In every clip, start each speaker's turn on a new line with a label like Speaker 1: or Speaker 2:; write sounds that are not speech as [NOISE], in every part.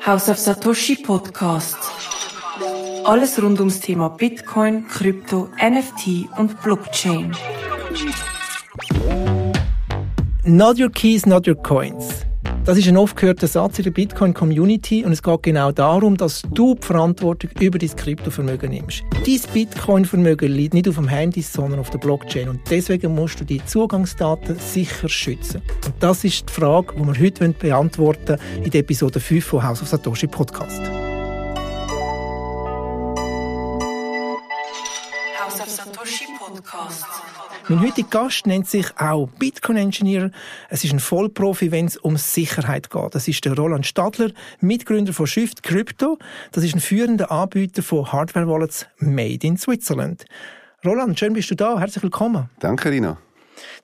Speaker 1: House of Satoshi Podcast. Alles rund ums Thema Bitcoin, Krypto, NFT und Blockchain.
Speaker 2: Not your keys, not your coins. Das ist ein oft gehörter Satz in der Bitcoin-Community und es geht genau darum, dass du die Verantwortung über dein Kryptovermögen nimmst. Dein Bitcoin-Vermögen liegt nicht auf dem Handy, sondern auf der Blockchain und deswegen musst du die Zugangsdaten sicher schützen. Und das ist die Frage, die wir heute beantworten wollen in der Episode 5 von House of Satoshi Podcast. Mein heutiger Gast nennt sich auch Bitcoin Engineer. Es ist ein Vollprofi, wenn es um Sicherheit geht. Das ist der Roland Stadler, Mitgründer von Shift Crypto. Das ist ein führender Anbieter von Hardware Wallets made in Switzerland. Roland, schön bist du da. Herzlich willkommen.
Speaker 3: Danke, Rina.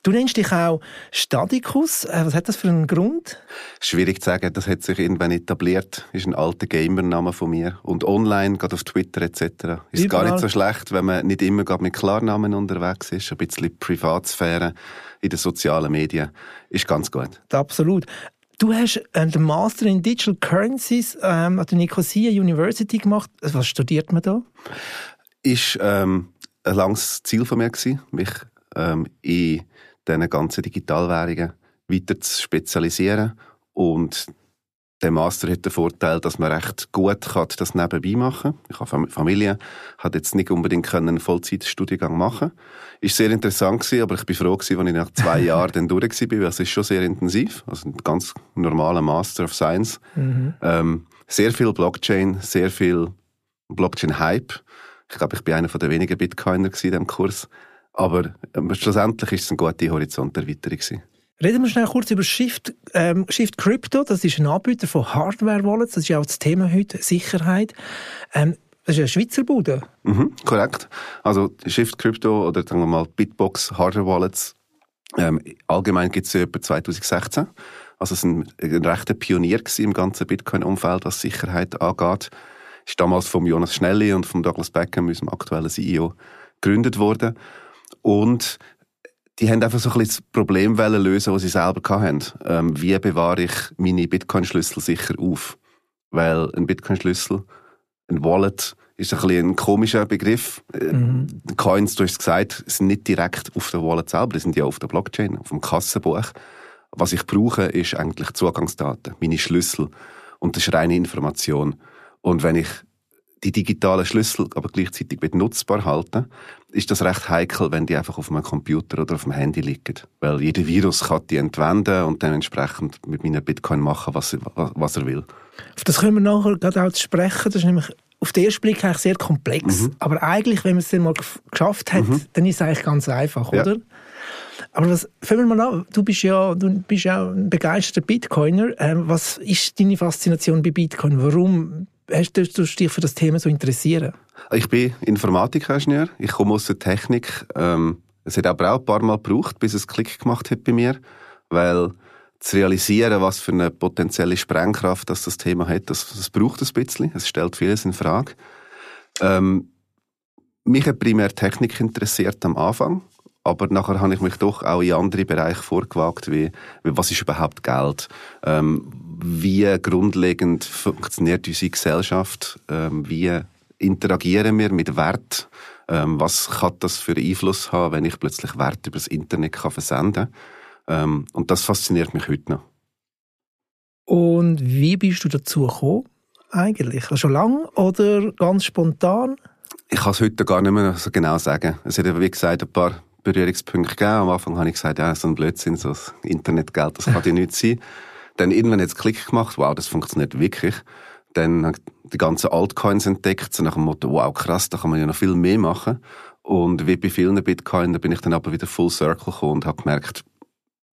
Speaker 2: Du nennst dich auch Stadikus. Äh, was hat das für einen Grund?
Speaker 3: Schwierig zu sagen, das hat sich irgendwann etabliert. Ist ein alter Gamername von mir. Und online, gerade auf Twitter etc. Ist
Speaker 2: Überall.
Speaker 3: gar nicht so schlecht, wenn man nicht immer gerade mit Klarnamen unterwegs ist. Ein bisschen Privatsphäre in den sozialen Medien ist ganz gut.
Speaker 2: Absolut. Du hast den Master in Digital Currencies ähm, an der Nicosia University gemacht. Was studiert man da?
Speaker 3: Ist ähm, ein langes Ziel von mir gewesen, mich ähm, in diesen ganzen Digitalwährungen weiter zu spezialisieren und der Master hat den Vorteil, dass man recht gut kann das nebenbei machen kann. Ich habe Fam- Familie, hat jetzt nicht unbedingt können einen Vollzeitstudiengang machen. Ist sehr interessant gewesen, aber ich bin froh gewesen, als ich nach zwei [LAUGHS] Jahren dann durch war, weil es ist schon sehr intensiv. Also ein ganz normaler Master of Science. Ähm, sehr viel Blockchain, sehr viel Blockchain-Hype. Ich glaube, ich bin einer der wenigen Bitcoiner in diesem Kurs. Aber ähm, schlussendlich ist es eine gute Horizonterweiterung gewesen.
Speaker 2: Reden wir schnell kurz über Shift, ähm, Shift Crypto. Das ist ein Anbieter von Hardware-Wallets. Das ist ja auch das Thema heute, Sicherheit. Ähm, das ist eine Schweizer Bude.
Speaker 3: Mhm, korrekt. Also Shift Crypto oder sagen wir mal Bitbox Hardware Wallets. Ähm, allgemein gibt es sie etwa 2016. Also es war ein, ein rechter Pionier im ganzen Bitcoin-Umfeld, was Sicherheit angeht. Ist damals vom Jonas Schnelli und vom Douglas Beckham, unserem aktuellen CEO, gegründet worden. Und die haben einfach so ein bisschen das Problem lösen, das sie selber hatten. Ähm, wie bewahre ich meine Bitcoin-Schlüssel sicher auf? Weil ein Bitcoin-Schlüssel, ein Wallet, ist ein bisschen ein komischer Begriff. Äh, Coins, du hast es gesagt, sind nicht direkt auf der Wallet selber, die sind ja auf der Blockchain, auf dem Kassenbuch. Was ich brauche, ist eigentlich Zugangsdaten, meine Schlüssel. Und das ist reine Information. Und wenn ich die digitalen Schlüssel aber gleichzeitig mit nutzbar halten, ist das recht heikel, wenn die einfach auf einem Computer oder auf dem Handy liegen. Weil jeder Virus kann die entwenden und dann entsprechend mit meinen Bitcoin machen, was er, was er will.
Speaker 2: Auf das können wir nachher gerade auch zu sprechen. Das ist nämlich auf den ersten Blick eigentlich sehr komplex. Aber eigentlich, wenn man es dann mal geschafft hat, dann ist es eigentlich ganz einfach,
Speaker 3: Ja.
Speaker 2: oder? Aber was, fangen wir mal an. Du bist ja, du bist ja ein begeisterter Bitcoiner. Ähm, was ist deine Faszination bei Bitcoin? Warum hast du dich für das Thema so interessieren?
Speaker 3: Ich bin Informatikingenieur, ich komme aus der Technik. Ähm, es hat aber auch ein paar Mal gebraucht, bis es Klick gemacht hat bei mir, weil zu realisieren, was für eine potenzielle Sprengkraft das, das Thema hat, das, das braucht ein bisschen. Es stellt vieles in Frage. Ähm, mich hat primär Technik interessiert am Anfang, aber nachher habe ich mich doch auch in andere Bereiche vorgewagt, wie, was ist überhaupt Geld, ähm, wie grundlegend funktioniert unsere Gesellschaft, ähm, wie interagieren wir mit Wert, ähm, was kann das für einen Einfluss haben, wenn ich plötzlich Wert über das Internet kann versenden ähm, und das fasziniert mich heute noch.
Speaker 2: Und wie bist du dazu gekommen? Eigentlich? Schon lange oder ganz spontan?
Speaker 3: Ich kann es heute gar nicht mehr so genau sagen. Es hat wie gesagt, ein paar Berührungspunkte gegeben. Am Anfang habe ich gesagt, ja, so ein Blödsinn, so das Internetgeld, das kann ja nicht sein. Dann irgendwann hat es Klick gemacht, wow, das funktioniert wirklich. Dann habe ich die ganzen Altcoins entdeckt, so nach dem Motto, wow, krass, da kann man ja noch viel mehr machen. Und wie bei vielen Bitcoin, da bin ich dann aber wieder full circle gekommen und habe gemerkt,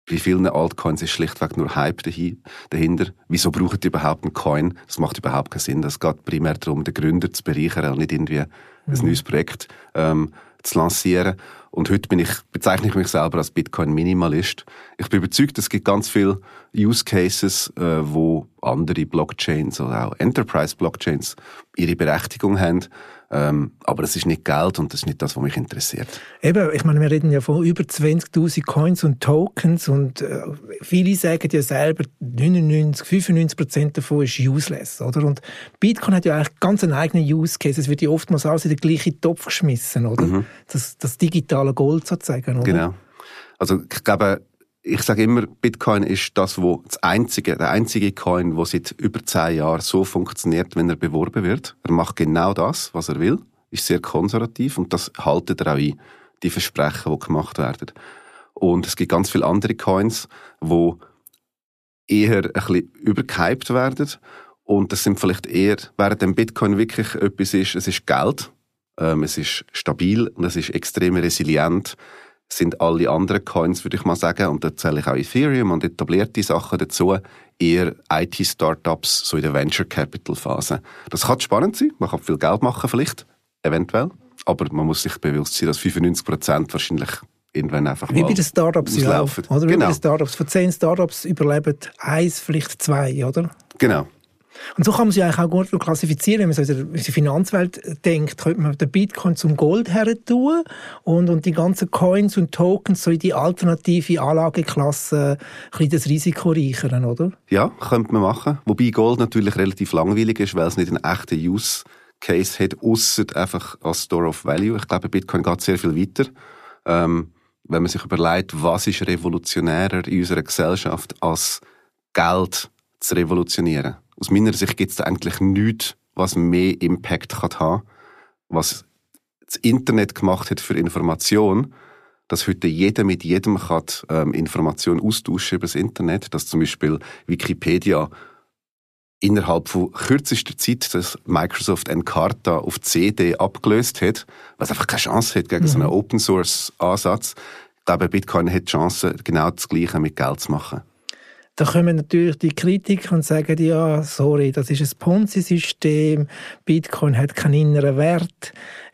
Speaker 3: bei vielen Altcoins ist schlichtweg nur Hype dahi- dahinter. Wieso braucht ihr überhaupt einen Coin? Das macht überhaupt keinen Sinn. Es geht primär darum, den Gründer zu bereichern nicht irgendwie ein neues Projekt ähm, zu lancieren. Und heute bin ich, bezeichne ich mich selber als Bitcoin-Minimalist. Ich bin überzeugt, es gibt ganz viele Use Cases, äh, wo andere Blockchains oder auch Enterprise-Blockchains ihre Berechtigung haben. Ähm, aber es ist nicht Geld und das ist nicht das, was mich interessiert.
Speaker 2: Eben, ich meine, wir reden ja von über 20.000 Coins und Tokens und äh, viele sagen ja selber, 99, 95 Prozent davon ist useless, oder? Und Bitcoin hat ja eigentlich ganz einen eigenen Use Case. Es wird ja oftmals alles in den gleichen Topf geschmissen, oder? Mhm. Das, das digitale Gold sozusagen, oder?
Speaker 3: Genau. Also ich glaube, ich sage immer, Bitcoin ist das, wo das einzige, der einzige Coin, wo seit über zehn Jahren so funktioniert, wenn er beworben wird. Er macht genau das, was er will, ist sehr konservativ und das haltet er auch ein, die Versprechen, die gemacht werden. Und es gibt ganz viele andere Coins, wo eher ein bisschen übergehypt werden und das sind vielleicht eher, während dem Bitcoin wirklich etwas ist, es ist Geld, ähm, es ist stabil und es ist extrem resilient, sind alle anderen Coins, würde ich mal sagen, und da zähle ich auch Ethereum und etablierte Sachen dazu, eher IT-Startups, so in der Venture-Capital-Phase. Das kann spannend sein, man kann viel Geld machen vielleicht, eventuell, aber man muss sich bewusst sein, dass 95% wahrscheinlich irgendwann einfach
Speaker 2: Wie bei den Startups
Speaker 3: auslaufen.
Speaker 2: Oder wie
Speaker 3: genau.
Speaker 2: bei den Startups. Von zehn Startups überleben eins, vielleicht zwei, oder?
Speaker 3: Genau.
Speaker 2: Und so kann man sie eigentlich auch gut klassifizieren. Wenn man so in die Finanzwelt denkt, könnte man den Bitcoin zum Gold her tun und, und die ganzen Coins und Tokens so in die alternative Anlageklasse ein das Risiko reichern, oder?
Speaker 3: Ja, könnte man machen. Wobei Gold natürlich relativ langweilig ist, weil es nicht einen echten Use Case hat, außer einfach als Store of Value. Ich glaube, Bitcoin geht sehr viel weiter. Ähm, wenn man sich überlegt, was ist revolutionärer in unserer Gesellschaft als Geld zu revolutionieren aus meiner Sicht gibt es da eigentlich nichts, was mehr Impact kann haben was das Internet gemacht hat für Information, dass heute jeder mit jedem kann, ähm, Informationen austauschen über das Internet, dass zum Beispiel Wikipedia innerhalb von kürzester Zeit das Microsoft Encarta auf CD abgelöst hat, was einfach keine Chance hat gegen mhm. so einen mhm. Open Source Ansatz. Ich glaube, Bitcoin hat die Chance, genau das Gleiche mit Geld zu machen.
Speaker 2: Da kommen natürlich die Kritiker und sagen, ja, sorry, das ist ein Ponzi-System, Bitcoin hat keinen inneren Wert.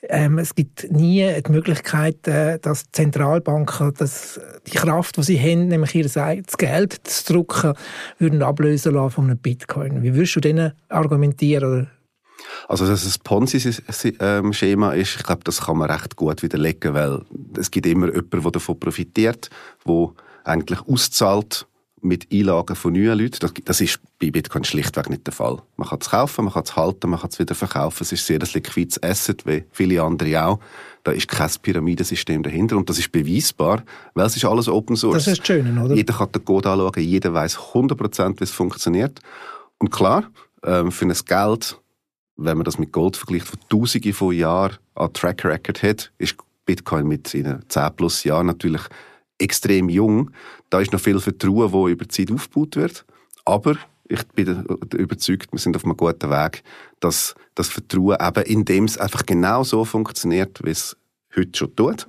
Speaker 2: Ähm, es gibt nie die Möglichkeit, äh, dass Zentralbanken das, die Kraft, die sie haben, nämlich ihr eigenes Geld zu drucken, würden ablösen lassen von einem Bitcoin. Wie würdest du denen argumentieren?
Speaker 3: Also, dass es ein Ponzi-Schema ist, ich glaube, das kann man recht gut widerlegen, weil es gibt immer jemanden, der davon profitiert, der eigentlich auszahlt mit Einlagen von neuen Leuten. Das, das ist bei Bitcoin schlichtweg nicht der Fall. Man kann es kaufen, man kann es halten, man kann es wieder verkaufen. Es ist sehr ein liquides Asset, wie viele andere auch. Da ist kein Pyramidensystem dahinter und das ist beweisbar, weil es ist alles Open Source.
Speaker 2: Das ist schön, oder?
Speaker 3: Jeder kann den Code anschauen, jeder weiß 100%, wie es funktioniert. Und klar, ähm, für ein Geld, wenn man das mit Gold vergleicht, von Tausenden von Jahren an Track Record hat, ist Bitcoin mit seinen 10 plus Jahren natürlich extrem jung. Da ist noch viel Vertrauen, das über die Zeit aufgebaut wird. Aber ich bin überzeugt, wir sind auf einem guten Weg, dass das Vertrauen eben, indem es einfach genau so funktioniert, wie es heute schon tut,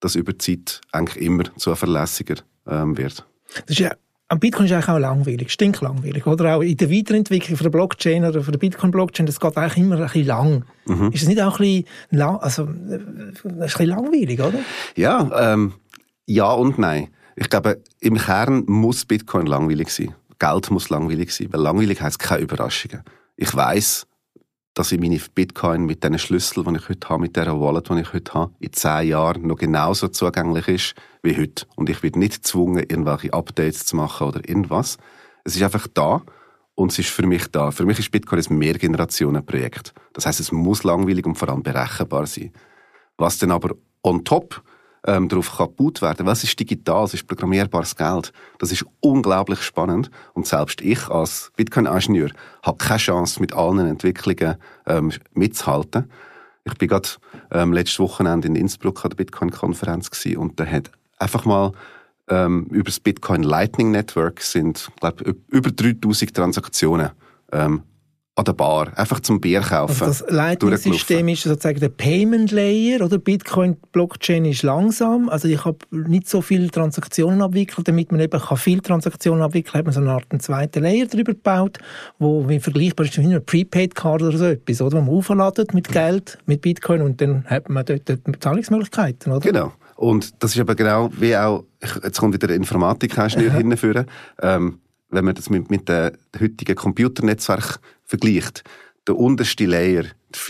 Speaker 3: dass über die Zeit eigentlich immer zuverlässiger ähm, wird.
Speaker 2: Das ist ja am Bitcoin ist eigentlich auch langweilig, stinklangweilig, oder? Auch in der Weiterentwicklung von der Blockchain oder von der Bitcoin-Blockchain, das geht eigentlich immer ein bisschen lang. Mhm. Ist es nicht auch ein bisschen, lang, also, ein bisschen langweilig, oder?
Speaker 3: Ja, ähm, ja und nein. Ich glaube, im Kern muss Bitcoin langweilig sein. Geld muss langweilig sein, weil langweilig heißt keine Überraschungen. Ich weiß, dass ich meine Bitcoin mit diesen Schlüssel, die ich heute habe, mit dieser Wallet, die ich heute habe, in zehn Jahren noch genauso zugänglich ist wie heute. Und ich werde nicht gezwungen, irgendwelche Updates zu machen oder irgendwas. Es ist einfach da und es ist für mich da. Für mich ist Bitcoin ein Mehrgenerationenprojekt. Das heißt, es muss langweilig und vor allem berechenbar sein. Was denn aber on top ähm, darauf kaputt werden. Was ist digital? Es ist programmierbares Geld. Das ist unglaublich spannend. Und selbst ich als Bitcoin-Ingenieur habe keine Chance, mit allen Entwicklungen ähm, mitzuhalten. Ich bin gerade ähm, letztes Wochenende in Innsbruck an der Bitcoin-Konferenz und da hat einfach mal ähm, über das Bitcoin Lightning Network sind, glaube über 3000 Transaktionen ähm, an der Bar, einfach zum Bier kaufen.
Speaker 2: Also das Lightning-System ist sozusagen der Payment Layer, oder? Bitcoin-Blockchain ist langsam, also ich habe nicht so viele Transaktionen abwickelt, damit man eben kann viele Transaktionen abwickeln kann, hat man so eine Art einen zweiten Layer drüber gebaut, wo wie vergleichbar ist wie eine Prepaid-Card oder so etwas, oder? Wo man aufladet mit Geld, mit Bitcoin und dann hat man dort Zahlungsmöglichkeiten, oder?
Speaker 3: Genau. Und das ist aber genau wie auch, jetzt kommt wieder der Informatik-Ingenieur hinführen, ähm, wenn man das mit, mit dem heutigen Computernetzwerk vergleicht, der unterste Layer,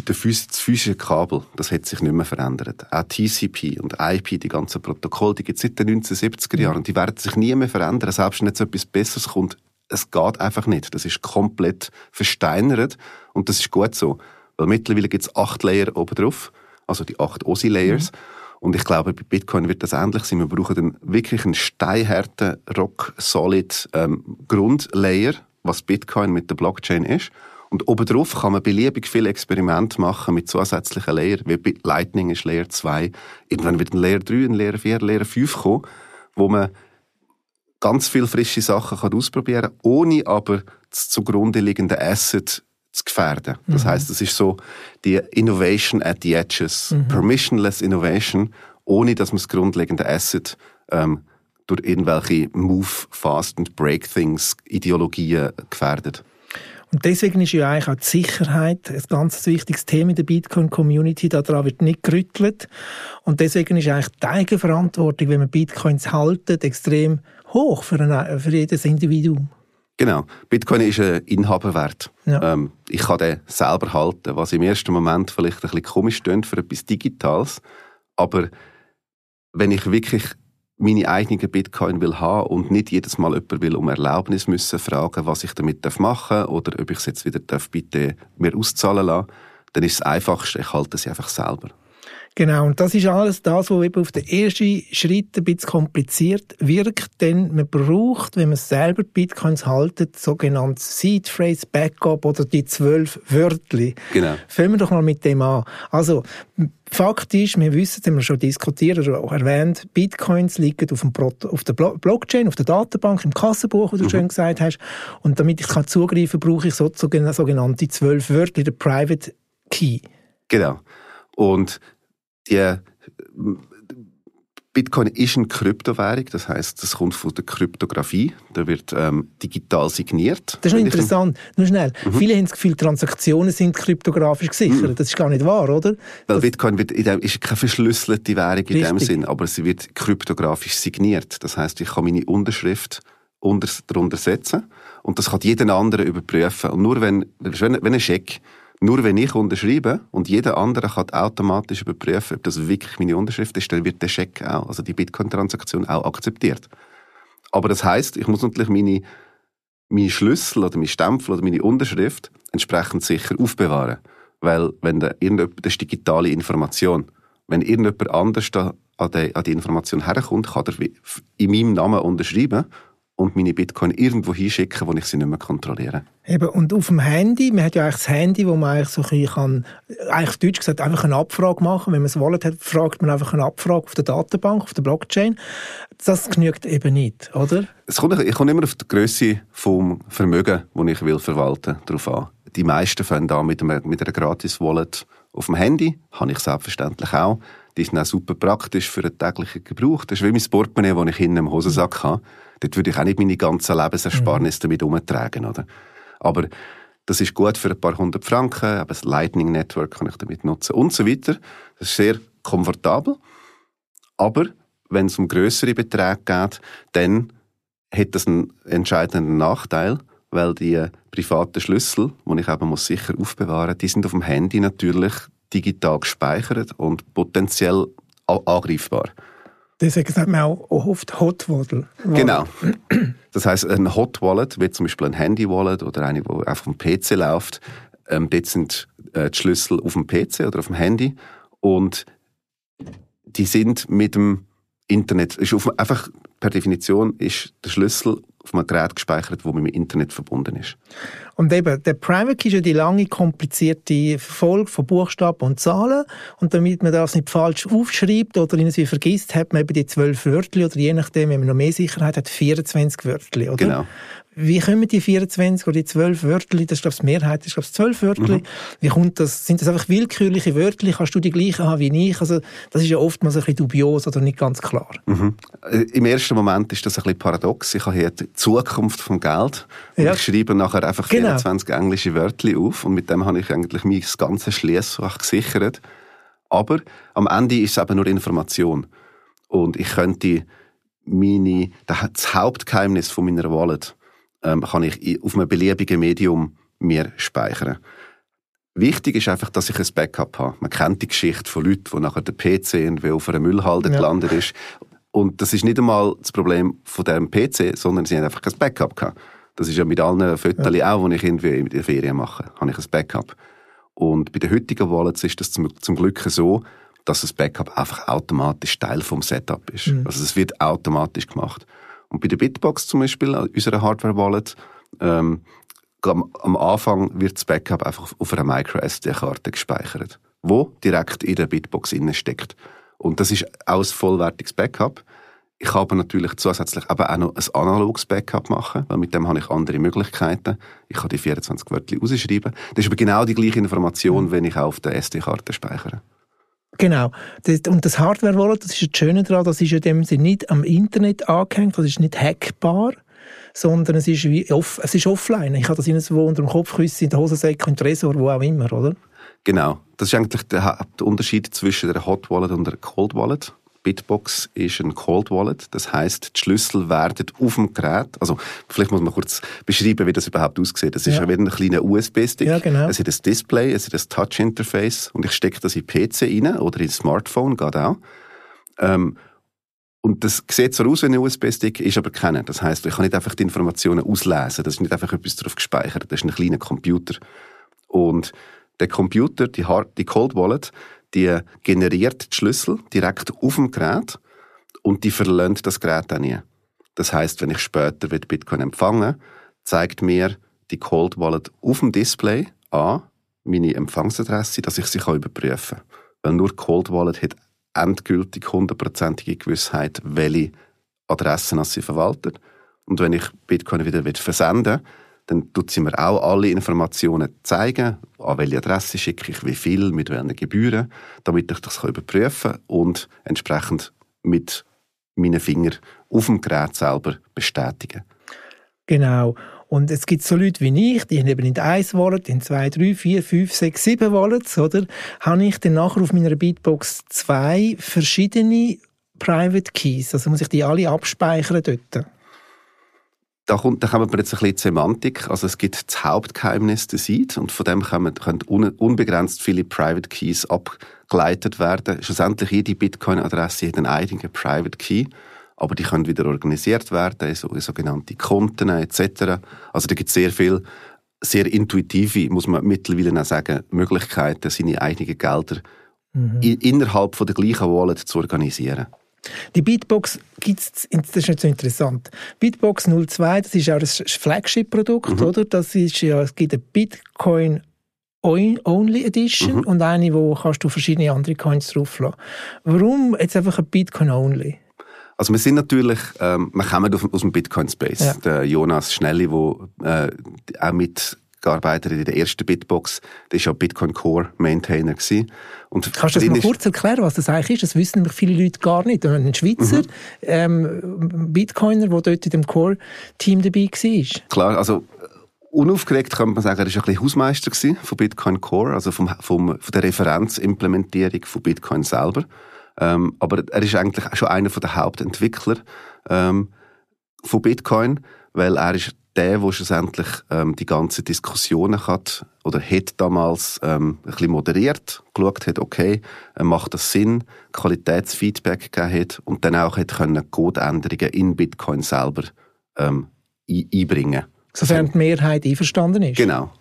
Speaker 3: der physische Kabel, das hat sich nicht mehr verändert. Auch TCP und IP, die ganzen Protokolle, die gibt es seit den 1970er Jahren und die werden sich nie mehr verändern, selbst wenn jetzt etwas Besseres kommt. Es geht einfach nicht. Das ist komplett versteinert und das ist gut so. Weil mittlerweile gibt es acht Layer oben drauf, also die acht OSI-Layers. Mhm. Und ich glaube, bei Bitcoin wird das ähnlich sein. Wir brauchen dann wirklich einen steinharten, rock-solid ähm, Grundlayer, was Bitcoin mit der Blockchain ist. Und obendrauf kann man beliebig viele Experimente machen mit zusätzlichen Layer, wie bei Lightning ist Layer 2. Irgendwann wird ein Layer 3, ein Layer 4, ein Layer 5 kommen, wo man ganz viele frische Sachen kann ausprobieren kann, ohne aber das zugrunde liegende Asset zu gefährden. Das mhm. heißt, das ist so die Innovation at the edges, mhm. permissionless Innovation, ohne dass man das grundlegende Asset ähm, durch irgendwelche Move, Fast and Break Things Ideologien gefährdet.
Speaker 2: Und deswegen ist ja eigentlich auch die Sicherheit ein ganz wichtiges Thema in der Bitcoin-Community. Daran wird nicht gerüttelt. Und deswegen ist eigentlich die Eigenverantwortung, wenn man Bitcoins haltet, extrem hoch für, ein, für jedes Individuum.
Speaker 3: Genau. Bitcoin ist ein Inhaberwert. Ja. Ähm, ich kann den selber halten, was im ersten Moment vielleicht ein bisschen komisch klingt für etwas Digitales. Aber wenn ich wirklich meine eigenen Bitcoin will haben und nicht jedes Mal jemand will um Erlaubnis müssen fragen, was ich damit machen darf oder ob ich es jetzt wieder darf, bitte mir auszahlen lassen, dann ist es einfachste, ich halte sie einfach selber.
Speaker 2: Genau, und das ist alles das, was eben auf den ersten Schritt ein bisschen kompliziert wirkt, denn man braucht, wenn man selber Bitcoins haltet, sogenanntes Seed Phrase Backup oder die zwölf Wörter.
Speaker 3: Genau.
Speaker 2: Fangen wir doch mal mit dem an. Also, Fakt ist, wir wissen, das haben wir schon diskutiert oder auch erwähnt, Bitcoins liegen auf, dem auf der Blockchain, auf der Datenbank, im Kassenbuch, wie du mhm. schön gesagt hast. Und damit ich kann zugreifen kann, brauche ich sogenannte zwölf Wörter, der Private Key.
Speaker 3: Genau. Und die Bitcoin ist eine Kryptowährung, das heißt, das kommt von der Kryptographie. Da wird ähm, digital signiert.
Speaker 2: Das ist noch interessant. Nur schnell. Mhm. Viele haben das Gefühl, Transaktionen sind kryptografisch gesichert. Mhm. Das ist gar nicht wahr, oder?
Speaker 3: Weil das Bitcoin wird, ist keine verschlüsselte Währung in dem Sinn, aber sie wird kryptografisch signiert. Das heißt, ich kann meine Unterschrift unter, darunter setzen und das kann jeder andere überprüfen. Und nur wenn, wenn, wenn ein Scheck nur wenn ich unterschreibe und jeder andere kann automatisch überprüfen, ob das wirklich meine Unterschrift ist, dann wird der Scheck auch, also die Bitcoin-Transaktion auch akzeptiert. Aber das heißt, ich muss natürlich meine, meine Schlüssel oder meine Stempel oder meine Unterschrift entsprechend sicher aufbewahren. Weil, wenn da irgendjemand, das ist digitale Information. Wenn irgendjemand anders da an die, an die Information herkommt, kann er in meinem Namen unterschreiben und meine Bitcoin irgendwo hinschicken, wo ich sie nicht mehr kontrolliere.
Speaker 2: Eben, und auf dem Handy, man hat ja eigentlich das Handy, wo man eigentlich so ein kann, eigentlich deutsch gesagt, einfach eine Abfrage machen. Wenn man es Wallet hat, fragt man einfach eine Abfrage auf der Datenbank, auf der Blockchain. Das genügt eben nicht, oder?
Speaker 3: Es kommt, ich komme immer auf die Größe vom Vermögen, das ich will verwalten, darauf an. Die meisten fangen an mit, einer, mit einer Gratis-Wallet auf dem Handy. Habe ich selbstverständlich auch. Die sind auch super praktisch für den täglichen Gebrauch. Das ist wie mein Portemonnaie, das ich hinten im Hosensack habe. Dort würde ich auch nicht meine ganze Lebensersparnis mhm. damit umtragen, oder? Aber das ist gut für ein paar hundert Franken, aber das Lightning Network kann ich damit nutzen und so weiter. Das ist sehr komfortabel. Aber wenn es um größere Beträge geht, dann hat das einen entscheidenden Nachteil, weil die privaten Schlüssel, die ich eben muss sicher aufbewahren muss, die sind auf dem Handy natürlich digital gespeichert und potenziell angreifbar.
Speaker 2: Deswegen sagt man auch oft Hot Wallet.
Speaker 3: Genau. Das heißt, ein Hot Wallet, wie zum Beispiel ein Handy Wallet oder eine, die auf dem PC läuft, ähm, dort sind äh, die Schlüssel auf dem PC oder auf dem Handy und die sind mit dem Internet, ist auf, einfach per Definition ist der Schlüssel auf einem Gerät gespeichert, das mit dem Internet verbunden ist.
Speaker 2: Und eben, der Private Key ist ja die lange, komplizierte Folge von Buchstaben und Zahlen. Und damit man das nicht falsch aufschreibt oder irgendwie vergisst, hat man eben die zwölf Wörter oder je nachdem, wenn man noch mehr Sicherheit hat, 24 Wörter, oder?
Speaker 3: Genau.
Speaker 2: Wie kommen die 24 oder die 12 Wörter, das ist glaube ich die Mehrheit, das ist glaube ich 12 Wörter, mhm. wie kommt das, sind das einfach willkürliche Wörter, kannst du die gleichen haben wie ich? Also das ist ja oftmals ein bisschen dubios oder nicht ganz klar.
Speaker 3: Mhm. Äh, Im ersten Moment ist das ein bisschen paradox. Ich habe hier die Zukunft vom Geld und ja. ich schreibe nachher einfach genau. 24 englische Wörter auf und mit dem habe ich eigentlich mein ganzes Schließfach gesichert. Aber am Ende ist es eben nur Information. Und ich könnte meine, das Hauptgeheimnis von meiner Wallet ähm, kann ich auf einem beliebigen Medium mir speichern. Wichtig ist einfach, dass ich ein Backup habe. Man kennt die Geschichte von Leuten, wo nachher der PC irgendwie auf einer Müllhalde ja. gelandet ist. Und das ist nicht einmal das Problem von diesem PC, sondern sie haben einfach kein Backup gehabt. Das ist ja mit allen Fotos ja. auch, die ich irgendwie in der Ferien mache, habe ich ein Backup. Und bei den heutigen Wallets ist das zum, zum Glück so, dass das Backup einfach automatisch Teil vom Setup ist. Mhm. Also es wird automatisch gemacht. Und bei der Bitbox zum Beispiel, unserer Hardware-Wallet, ähm, am Anfang wird das Backup einfach auf einer MicroSD-Karte gespeichert, wo direkt in der Bitbox steckt. Und das ist auch ein vollwertiges Backup. Ich kann aber natürlich zusätzlich aber auch noch ein analoges Backup machen, weil mit dem habe ich andere Möglichkeiten. Ich kann die 24 Wörter rausschreiben. Das ist aber genau die gleiche Information, mhm. wenn ich auf der SD-Karte speichere.
Speaker 2: Genau. Und das Hardware-Wallet, das ist das Schöne daran, das ist in dem Sinne nicht am Internet angehängt, das ist nicht hackbar, sondern es ist, wie off, es ist offline. Ich habe das irgendwo unter dem Kopfkissen, in der Hosensäcke, im Tresor, wo auch immer, oder?
Speaker 3: Genau. Das ist eigentlich der, der Unterschied zwischen der Hot Wallet und der Cold Wallet. Bitbox ist ein Cold Wallet. Das heißt, die Schlüssel werden auf dem Gerät, also vielleicht muss man kurz beschreiben, wie das überhaupt aussieht. Das ist ja wie ein kleiner USB-Stick.
Speaker 2: Ja, genau.
Speaker 3: Es hat ein Display, es hat ein Touch-Interface und ich stecke das in PC rein oder in Smartphone, geht auch. Ähm, und das sieht so aus wie ein USB-Stick, ist aber keiner. Das heißt, ich kann nicht einfach die Informationen auslesen. Das ist nicht einfach etwas darauf gespeichert. Das ist ein kleiner Computer. Und der Computer, die, Hard, die Cold Wallet, die generiert die Schlüssel direkt auf dem Gerät und die verlöhnt das Gerät auch nie. Das heißt, wenn ich später Bitcoin empfange, zeigt mir die Cold Wallet auf dem Display an, meine Empfangsadresse, dass ich sie überprüfen kann. Weil nur Cold Wallet hat endgültig hundertprozentige Gewissheit, welche Adressen sie verwaltet. Und wenn ich Bitcoin wieder versenden will, dann tut sie mir auch alle Informationen zeigen, an welche Adresse schicke ich, wie viel, mit welchen Gebühren, damit ich das überprüfen kann und entsprechend mit meinen Fingern auf dem Gerät selber bestätigen.
Speaker 2: Genau. Und es gibt so Leute wie ich, die haben eben in 1 Wallet, in 2, 3, 4, 5, 6, 7 Wallets, oder? Habe ich dann nachher auf meiner Beatbox zwei verschiedene Private Keys. Also muss ich die alle abspeichern dort.
Speaker 3: Da, kommt, da kommen wir jetzt ein bisschen Semantik. Also es gibt das Hauptgeheimnis der Seed und von dem können, können unbegrenzt viele Private Keys abgeleitet werden. Schlussendlich jede Bitcoin-Adresse hat einen eigenen Private Key aber die können wieder organisiert werden, so sogenannte Konten etc. Also da gibt es sehr viel, sehr intuitive, muss man mittlerweile auch sagen, Möglichkeiten, seine eigenen Gelder mhm. innerhalb von der gleichen Wallet zu organisieren.
Speaker 2: Die Bitbox gibt es, das ist nicht so interessant. Bitbox 02, das ist auch ein Flagship-Produkt, mhm. oder? Das ist ja, es gibt eine Bitcoin Only Edition mhm. und eine, wo kannst du verschiedene andere Coins drauflassen. Warum jetzt einfach ein Bitcoin Only?
Speaker 3: Also wir sind natürlich, ähm, wir kommen aus dem Bitcoin-Space. Ja. Der Jonas Schnelli, der äh, auch mitgearbeitet hat in der ersten Bitbox, der war ja Bitcoin Core Maintainer gewesen.
Speaker 2: Und Kannst du das mal kurz erklären, was das eigentlich ist? Das wissen nämlich viele Leute gar nicht. Und ein Schweizer mhm. ähm, Bitcoiner, der dort in dem Core-Team dabei war.
Speaker 3: Klar, also unaufgeregt kann man sagen, er war ein bisschen Hausmeister von Bitcoin Core, also vom, vom, von der Referenzimplementierung von Bitcoin selber. Ähm, aber er ist eigentlich schon einer der Hauptentwickler ähm, von Bitcoin, weil er ist der, der schlussendlich ähm, die ganze Diskussionen hat oder hat damals ähm, ein bisschen moderiert, geschaut hat, okay, äh, macht das Sinn, Qualitätsfeedback gegeben hat und dann auch hat können Codeänderungen in Bitcoin selber ähm, einbringen.
Speaker 2: Sofern die Mehrheit einverstanden ist.
Speaker 3: Genau.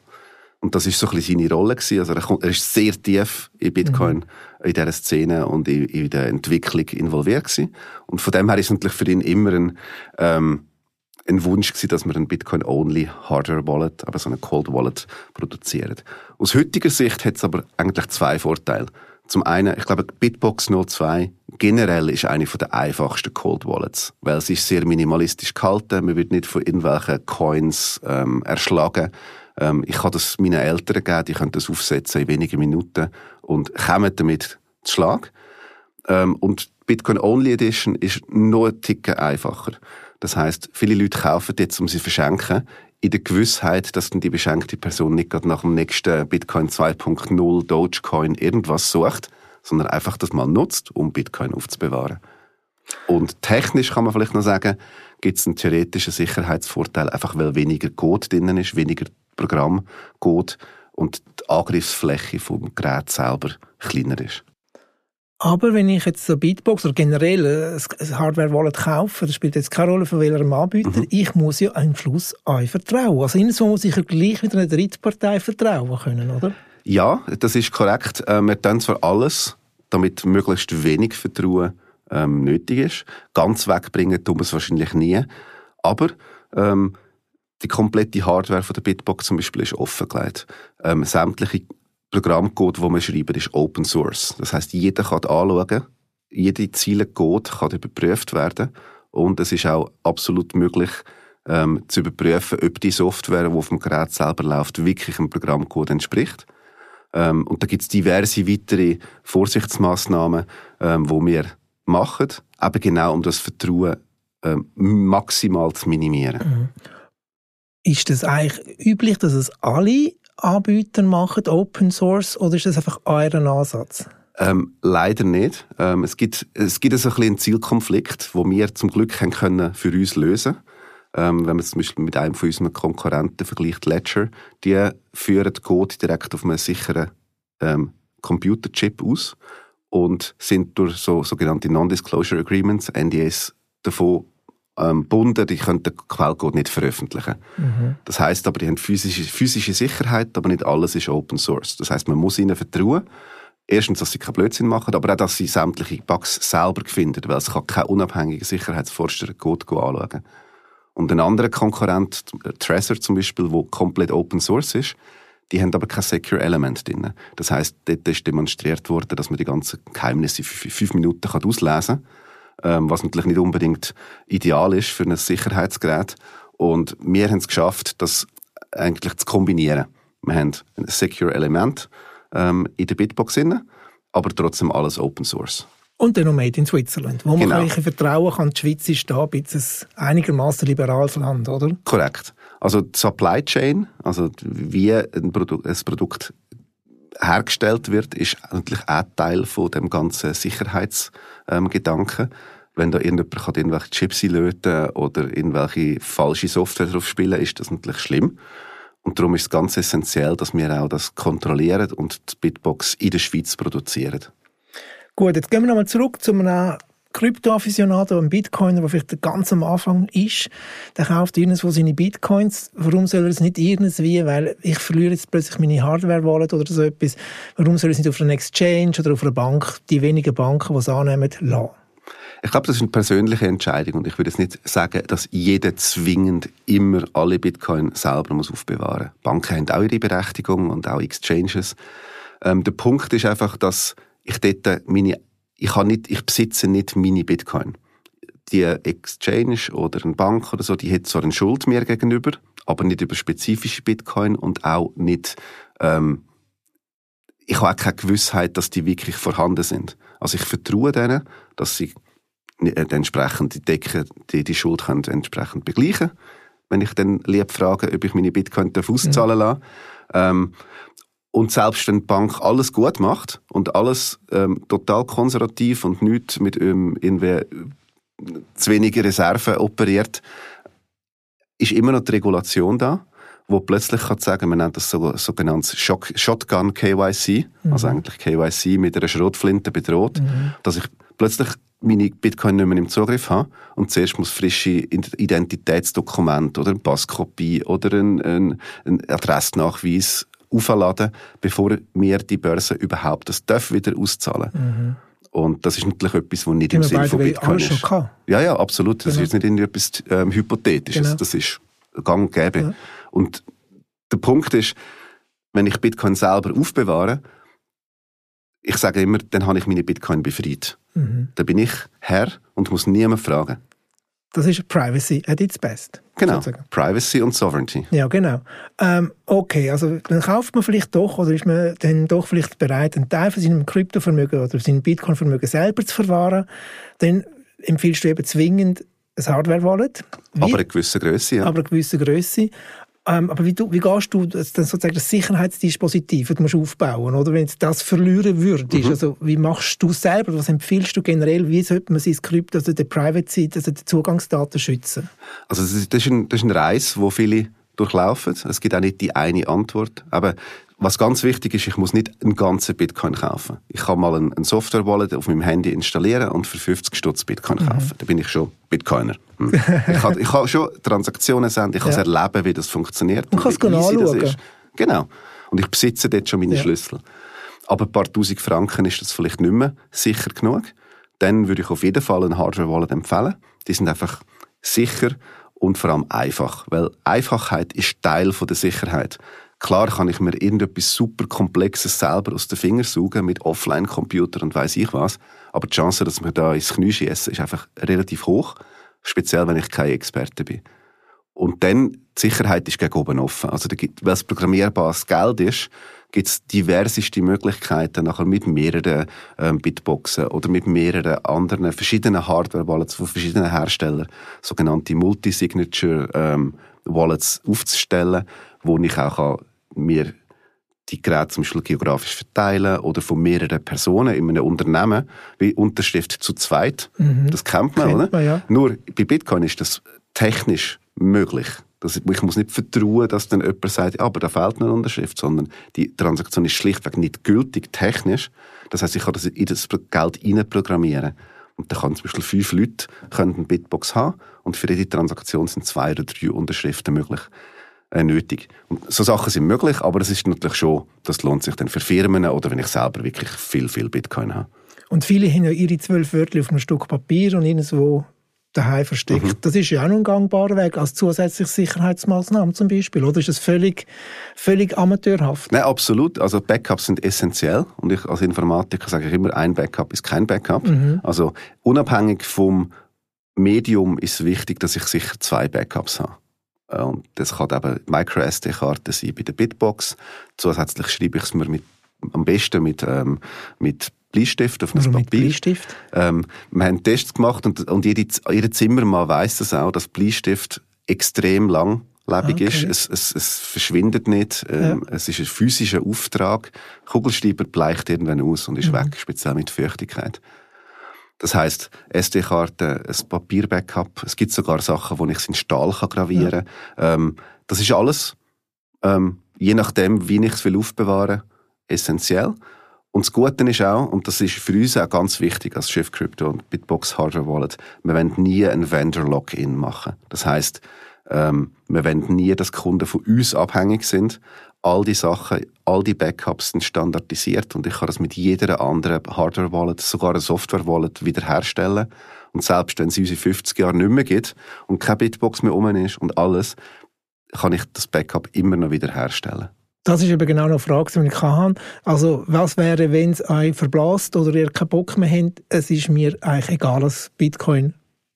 Speaker 3: Und das ist so ein bisschen seine Rolle gewesen. Also er, kommt, er ist sehr tief in Bitcoin, mhm. in dieser Szene und in, in, der Entwicklung involviert gewesen. Und von dem her ist natürlich für ihn immer ein, ähm, ein Wunsch gewesen, dass man ein Bitcoin-only Hardware Wallet, aber so eine Cold Wallet produziert. Aus heutiger Sicht hat es aber eigentlich zwei Vorteile. Zum einen, ich glaube, Bitbox 02 generell ist eine der einfachsten Cold Wallets, weil sie ist sehr minimalistisch gehalten, man wird nicht von irgendwelchen Coins ähm, erschlagen ähm, ich kann das meinen Eltern geben, die können das aufsetzen in wenigen Minuten und kommen damit zu Schlag. Ähm, und Bitcoin Only Edition ist noch ein Ticken einfacher. Das heißt, viele Leute kaufen jetzt, um sie zu verschenken, in der Gewissheit, dass dann die beschenkte Person nicht gerade nach dem nächsten Bitcoin 2.0 Dogecoin irgendwas sucht, sondern einfach das mal nutzt, um Bitcoin aufzubewahren. Und technisch kann man vielleicht noch sagen, gibt es einen theoretischen Sicherheitsvorteil, einfach weil weniger Code drinnen ist, weniger Programm geht und die Angriffsfläche vom Gerät selber kleiner ist.
Speaker 2: Aber wenn ich jetzt so Bitbox oder generell ein Hardware-Wallet kaufe, das spielt jetzt keine Rolle von welchem Anbieter, mhm. ich muss ja am Schluss euch vertrauen. Also irgendwo muss ich ja gleich wieder einer Drittpartei vertrauen können, oder?
Speaker 3: Ja, das ist korrekt. Äh, wir tun zwar alles, damit möglichst wenig Vertrauen ähm, nötig ist. Ganz wegbringen tun wir es wahrscheinlich nie. Aber ähm, die komplette Hardware von der Bitbox zum Beispiel ist offengelegt. Ähm, sämtliche Programmcode, wo wir schreiben, ist Open Source. Das heißt, jeder kann anschauen, jede Ziele Code kann überprüft werden und es ist auch absolut möglich, ähm, zu überprüfen, ob die Software, die auf dem Gerät selber läuft, wirklich dem Programmcode entspricht. Ähm, und da gibt es diverse weitere Vorsichtsmaßnahmen, ähm, wo wir machen, eben genau um das Vertrauen ähm, maximal zu minimieren. Mhm.
Speaker 2: Ist das eigentlich üblich, dass es alle Anbieter machen, Open Source, oder ist das einfach euer Ansatz?
Speaker 3: Ähm, leider nicht. Ähm, es gibt, es gibt also ein einen Zielkonflikt, wo wir zum Glück haben können für uns lösen ähm, Wenn man zum Beispiel mit einem von unseren Konkurrenten vergleicht, Ledger, die führen Code direkt auf einem sicheren ähm, Computerchip aus und sind durch so sogenannte Non-Disclosure Agreements, NDAs, davon ähm, gebunden, die können den Quellcode nicht veröffentlichen. Mhm. Das heißt aber, die haben physische, physische Sicherheit, aber nicht alles ist Open Source. Das heißt, man muss ihnen vertrauen. Erstens, dass sie keinen Blödsinn machen, aber auch, dass sie sämtliche Bugs selber finden, weil es kann kein unabhängiger Sicherheitsforscher den Code anschauen. Und ein anderer Konkurrent, Trezor zum Beispiel, wo komplett Open Source ist, die haben aber kein Secure Element drin. Das heißt, dort ist demonstriert worden, dass man die ganzen Geheimnisse in fünf Minuten auslesen kann was natürlich nicht unbedingt ideal ist für ein Sicherheitsgerät. Und wir haben es geschafft, das eigentlich zu kombinieren. Wir haben ein Secure Element ähm, in der Bitbox drin, aber trotzdem alles Open Source.
Speaker 2: Und dann noch Made in Switzerland, wo man genau. vertrauen kann, die Schweiz ist da ein einigermaßen liberales Land, oder?
Speaker 3: Korrekt. Also die Supply Chain, also wie ein Produkt, ein Produkt hergestellt wird, ist eigentlich auch Teil von dem ganzen Sicherheitsgedanken. Ähm, Wenn da irgendjemand irgendwelche Chips löten oder irgendwelche falsche Software drauf spielen, ist das natürlich schlimm. Und darum ist es ganz essentiell, dass wir auch das kontrollieren und die Bitbox in der Schweiz produzieren.
Speaker 2: Gut, jetzt gehen wir nochmal zurück zu einem Krypto-Afficionado, ein Bitcoiner, der vielleicht ganz am Anfang ist, der kauft irgendwo seine Bitcoins. Warum soll er es nicht irgendwie, weil ich verliere jetzt plötzlich meine Hardware-Wallet oder so etwas, warum soll er es nicht auf einer Exchange oder auf einer Bank, die wenigen Banken, die es annehmen, lassen?
Speaker 3: Ich glaube, das ist eine persönliche Entscheidung und ich würde jetzt nicht sagen, dass jeder zwingend immer alle Bitcoin selber muss aufbewahren muss. Banken haben auch ihre Berechtigung und auch Exchanges. Ähm, der Punkt ist einfach, dass ich dort meine ich, habe nicht, ich besitze nicht meine Bitcoin. Die Exchange oder eine Bank oder so, die hat zwar eine Schuld mir gegenüber, aber nicht über spezifische Bitcoin und auch nicht, ähm, ich habe auch keine Gewissheit, dass die wirklich vorhanden sind. Also ich vertraue denen, dass sie äh, entsprechend die Decke, die, die Schuld können entsprechend begleichen wenn ich dann lieb frage, ob ich meine Bitcoin auszahlen mhm. lasse. Ähm, und selbst wenn die Bank alles gut macht und alles ähm, total konservativ und nichts mit ähm, irgendwie äh, zu wenigen Reserven operiert, ist immer noch die Regulation da, wo plötzlich kann sagen, man nennt das so, sogenanntes Shotgun KYC, mhm. also eigentlich KYC mit einer Schrotflinte bedroht, mhm. dass ich plötzlich meine Bitcoin nicht mehr im Zugriff habe und zuerst muss frische Identitätsdokument oder eine Passkopie oder ein, ein, ein Adressnachweis aufladen, bevor mir die Börse überhaupt das darf wieder auszahlen. Mhm. Und das ist natürlich etwas, was nicht im Sinne von Bitcoin ist. Ja, ja, absolut. Das genau. ist nicht irgendetwas ähm, Hypothetisches. Genau. Das ist gang und gäbe. Ja. Und der Punkt ist, wenn ich Bitcoin selber aufbewahre, ich sage immer, dann habe ich meine Bitcoin befreit. Mhm. Dann bin ich Herr und muss niemand fragen.
Speaker 2: Das ist Privacy at its best.
Speaker 3: Genau, sozusagen. Privacy und Sovereignty.
Speaker 2: Ja, genau. Ähm, okay, also dann kauft man vielleicht doch oder ist man dann doch vielleicht bereit, einen Teil von seinem Kryptovermögen oder seinem Bitcoin-Vermögen selber zu verwahren. Dann empfiehlst du eben zwingend ein Hardware-Wallet.
Speaker 3: Aber eine gewisse Größe, ja.
Speaker 2: Aber eine gewisse Größe. Ähm, aber wie, du, wie gehst du das, dann sozusagen das Sicherheitsdispositiv, das musst du aufbauen, oder? Wenn du das verlieren würdest, mhm. also wie machst du selber, was empfiehlst du generell, wie sollte man sein Skript, also die Privacy, also die Zugangsdaten schützen?
Speaker 3: Also das ist, das ist, ein, das ist ein Reis, wo viele durchlaufen. Es gibt auch nicht die eine Antwort. Aber was ganz wichtig ist, ich muss nicht einen ganzen Bitcoin kaufen. Ich kann mal ein, Software-Wallet auf meinem Handy installieren und für 50 Stutz Bitcoin mhm. kaufen. Da bin ich schon Bitcoiner. Hm. ich, kann, ich kann schon Transaktionen senden, ich kann ja. erleben, wie das funktioniert.
Speaker 2: Man kann es genau anschauen.
Speaker 3: Genau. Und ich besitze dort schon meine ja. Schlüssel. Aber ein paar tausend Franken ist das vielleicht nicht mehr sicher genug. Dann würde ich auf jeden Fall ein Hardware-Wallet empfehlen. Die sind einfach sicher und vor allem einfach. Weil Einfachheit ist Teil von der Sicherheit. Klar kann ich mir irgendetwas super Komplexes selber aus den Fingern saugen mit Offline-Computer und weiß ich was. Aber die Chance, dass wir da ins Knie schießen, ist einfach relativ hoch. Speziell, wenn ich kein Experte bin. Und dann, die Sicherheit ist gegen oben offen. Also, weil es programmierbares Geld ist, gibt es diverseste Möglichkeiten, nachher mit mehreren ähm, Bitboxen oder mit mehreren anderen verschiedenen Hardware-Wallets von verschiedenen Herstellern, sogenannte Multi-Signature ähm, aufzustellen, wo ich auch mir die Geräte zum Beispiel geografisch verteilen oder von mehreren Personen in einem Unternehmen, wie Unterschrift zu zweit. Mhm. Das kennt man, kennt oder? Man, ja. Nur bei Bitcoin ist das technisch möglich. Das, ich muss nicht vertrauen, dass dann jemand sagt, aber da fehlt eine Unterschrift, sondern die Transaktion ist schlichtweg nicht gültig technisch. Das heißt, ich kann das in das Geld programmieren. Und dann kann zum Beispiel fünf Leute können eine Bitbox haben und für jede Transaktion sind zwei oder drei Unterschriften möglich, äh, nötig. Und so Sachen sind möglich, aber es ist natürlich schon, das lohnt sich dann für Firmen oder wenn ich selber wirklich viel, viel Bitcoin habe.
Speaker 2: Und viele haben ja ihre zwölf Wörter auf einem Stück Papier und irgendwo daheim versteckt. Mhm. Das ist ja auch noch ein gangbarer Weg als zusätzliche Sicherheitsmaßnahme zum Beispiel. Oder ist das völlig, völlig amateurhaft?
Speaker 3: Nein, absolut. Also Backups sind essentiell und ich als Informatiker sage ich immer, ein Backup ist kein Backup. Mhm. Also unabhängig vom Medium ist es wichtig, dass ich sicher zwei Backups habe. Äh, und das kann eben MicroSD-Karte sein bei der Bitbox. Zusätzlich schreibe ich es mir mit, am besten mit, ähm, mit Bleistift auf
Speaker 2: einem Papier. Bleistift?
Speaker 3: Ähm, wir haben Tests gemacht und, und jede, jeder Zimmermann weiß das auch, dass Bleistift extrem langlebig okay. ist. Es, es, es verschwindet nicht. Ähm, ja. Es ist ein physischer Auftrag. Kugelschreiber bleicht irgendwann aus und ist mhm. weg, speziell mit Feuchtigkeit. Das heißt, SD-Karte, ein Papier-Backup. Es gibt sogar Sachen, wo ich es in Stahl kann gravieren kann. Ja. Ähm, das ist alles, ähm, je nachdem, wie ich es will aufbewahren, essentiell. Und das Gute ist auch, und das ist für uns auch ganz wichtig als Chef Crypto und Bitbox Hardware Wallet, wir wollen nie ein Vendor-Login machen. Das heißt, ähm, wir wollen nie, dass Kunden von uns abhängig sind. All die Sachen, all die Backups sind standardisiert und ich kann das mit jeder anderen Hardware-Wallet, sogar einer Software-Wallet wiederherstellen. Und selbst wenn es unsere 50 Jahre nicht mehr gibt und keine Bitbox mehr um ist und alles, kann ich das Backup immer noch wiederherstellen.
Speaker 2: Das ist eben genau eine Frage, die ich hatte. Also, was wäre, wenn es euch verblasst oder ihr keinen Bock mehr habt? Es ist mir eigentlich egal als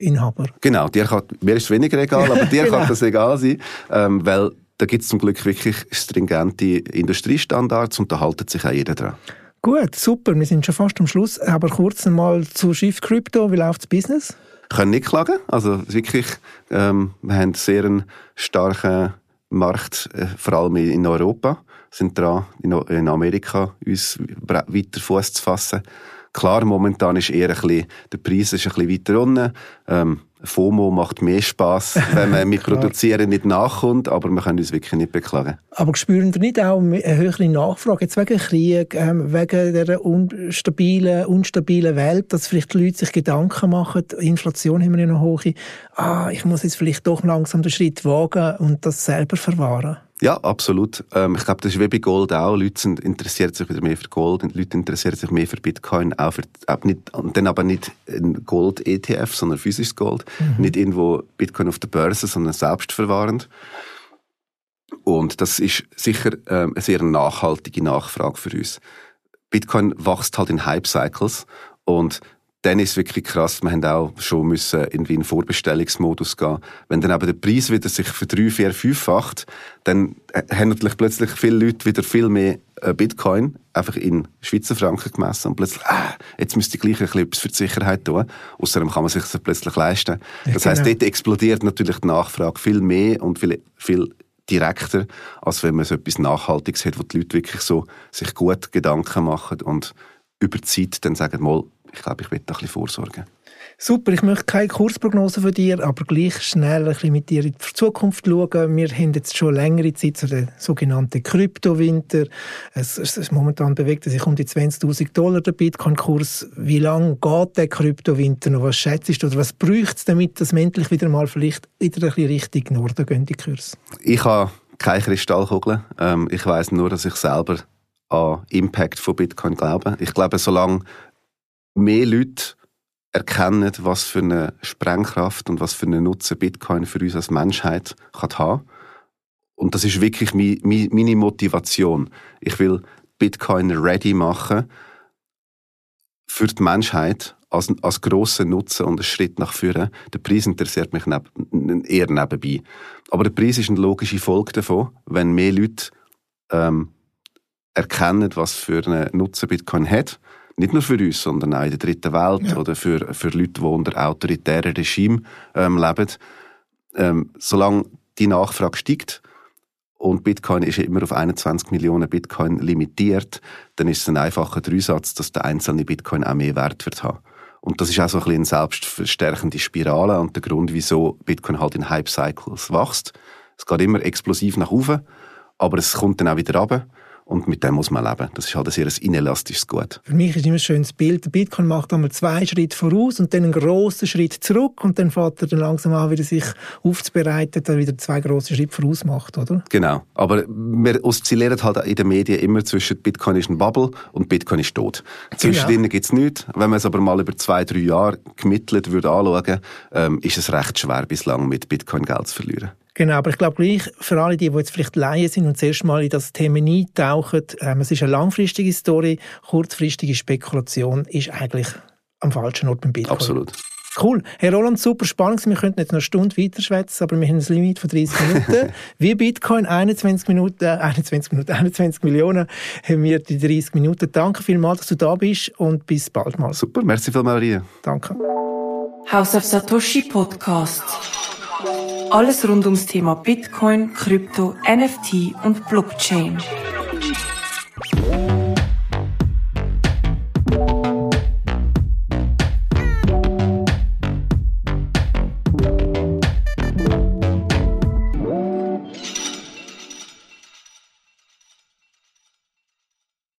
Speaker 2: Bitcoin-Inhaber.
Speaker 3: Genau, dir kann, mir ist es weniger egal, aber [LAUGHS] dir genau. kann das egal sein, ähm, weil da gibt es zum Glück wirklich stringente Industriestandards und da haltet sich auch jeder dran.
Speaker 2: Gut, super. Wir sind schon fast am Schluss. Aber kurz einmal zu Shift Crypto. Wie läuft das Business?
Speaker 3: können nicht klagen. Also wirklich, ähm, wir haben sehr einen starken Markt, äh, vor allem in Europa, sind dran, in Amerika uns weiter Fuß zu fassen. Klar, momentan ist eher ein bisschen, der Preis ist ein bisschen weiter unten. Ähm, FOMO macht mehr Spaß, [LAUGHS] wenn man mit Produzieren nicht nachkommt, aber wir können uns wirklich nicht beklagen.
Speaker 2: Aber spüren Sie nicht auch eine höhere Nachfrage, jetzt wegen Krieg, ähm, wegen der unstabilen, unstabilen Welt, dass vielleicht die Leute sich Gedanken machen, Inflation haben wir ja noch hoch, ah, ich muss jetzt vielleicht doch langsam den Schritt wagen und das selber verwahren?
Speaker 3: Ja, absolut. Ähm, ich glaube, das ist wie bei Gold auch. Leute sind, interessieren sich wieder mehr für Gold, Leute interessieren sich mehr für Bitcoin, auch für, auch nicht, und dann aber nicht ein Gold-ETF, sondern physisches Gold. Mhm. Nicht irgendwo Bitcoin auf der Börse, sondern selbstverwahrend. Und das ist sicher ähm, eine sehr nachhaltige Nachfrage für uns. Bitcoin wächst halt in Hype-Cycles und dann ist es wirklich krass. Wir haben auch schon müssen irgendwie in Vorbestellungsmodus gehen. Wenn dann aber der Preis wieder sich für drei, vier, fünffacht, dann haben natürlich plötzlich viele Leute wieder viel mehr äh, Bitcoin einfach in Schweizer Franken gemessen und plötzlich, ah, jetzt müsste ich gleich ein bisschen etwas für die Sicherheit tun. Außerdem kann man sich das plötzlich leisten. Das heißt, genau. dort explodiert natürlich die Nachfrage viel mehr und viel, viel direkter, als wenn man so etwas Nachhaltiges hat, wo die Leute wirklich so sich gut Gedanken machen und über die Zeit dann sagen, mal, ich glaube, ich will da ein bisschen vorsorgen.
Speaker 2: Super, ich möchte keine Kursprognose von dir, aber gleich schnell ein bisschen mit dir in die Zukunft schauen. Wir haben jetzt schon längere Zeit so den sogenannten Kryptowinter. Es, es, es momentan bewegt sich um die 20.000 Dollar der Bitcoin-Kurs. Wie lange geht der Kryptowinter noch? Was schätzt du oder was bräuchte es, damit das endlich wieder mal vielleicht wieder ein bisschen Richtung Norden gehen, die Kurs?
Speaker 3: Ich habe keine Kristallkugel. Ähm, ich weiß nur, dass ich selber an Impact von Bitcoin glaube. Ich glaube, solange mehr Leute erkennen, was für eine Sprengkraft und was für einen Nutzen Bitcoin für uns als Menschheit kann haben. Und das ist wirklich meine Motivation. Ich will Bitcoin ready machen für die Menschheit als, als grossen Nutzen und einen Schritt nach vorne. Der Preis interessiert mich neb, eher nebenbei. Aber der Preis ist eine logische Folge davon, wenn mehr Leute ähm, erkennen, was für einen Nutzen Bitcoin hat nicht nur für uns, sondern auch in der dritten Welt ja. oder für, für Leute, die unter autoritären Regime ähm, leben. Ähm, solange die Nachfrage steigt und Bitcoin ist immer auf 21 Millionen Bitcoin limitiert, dann ist es ein einfacher Dreisatz, dass der einzelne Bitcoin auch mehr Wert wird haben. Und das ist auch so ein bisschen eine selbstverstärkende Spirale und der Grund, wieso Bitcoin halt in Hype-Cycles wächst. Es geht immer explosiv nach oben, aber es kommt dann auch wieder runter. Und mit dem muss man leben. Das ist halt ein sehr inelastisches Gut.
Speaker 2: Für mich ist immer ein schönes Bild. Der Bitcoin macht einmal zwei Schritte voraus und dann einen grossen Schritt zurück und dann fährt er dann langsam an, wieder sich aufzubereiten, dann wieder zwei grosse Schritte voraus macht, oder?
Speaker 3: Genau. Aber wir oszillieren halt in den Medien immer zwischen Bitcoin ist ein Bubble und Bitcoin ist tot. Zwischendrin genau. gibt es nichts. Wenn man es aber mal über zwei, drei Jahre gemittelt würde anschauen, ähm, ist es recht schwer bislang mit Bitcoin Geld zu verlieren.
Speaker 2: Genau, aber ich glaube gleich, für alle, die, die jetzt vielleicht Laien sind und das erste Mal in das Thema eintauchen, ähm, es ist eine langfristige Story, kurzfristige Spekulation ist eigentlich am falschen Ort beim Bitcoin.
Speaker 3: Absolut.
Speaker 2: Cool. Herr Roland, super spannend. Wir könnten jetzt noch eine Stunde weiterschwätzen, aber wir haben ein Limit von 30 Minuten. [LAUGHS] Wie Bitcoin, 21 Minuten, äh, 21 Minuten, 21 Millionen haben wir die 30 Minuten. Danke vielmals, dass du da bist und bis bald mal.
Speaker 3: Super, merci vielmals, Maria.
Speaker 2: Danke.
Speaker 1: House of Satoshi Podcast. Alles rund ums Thema Bitcoin, Krypto, NFT und Blockchain.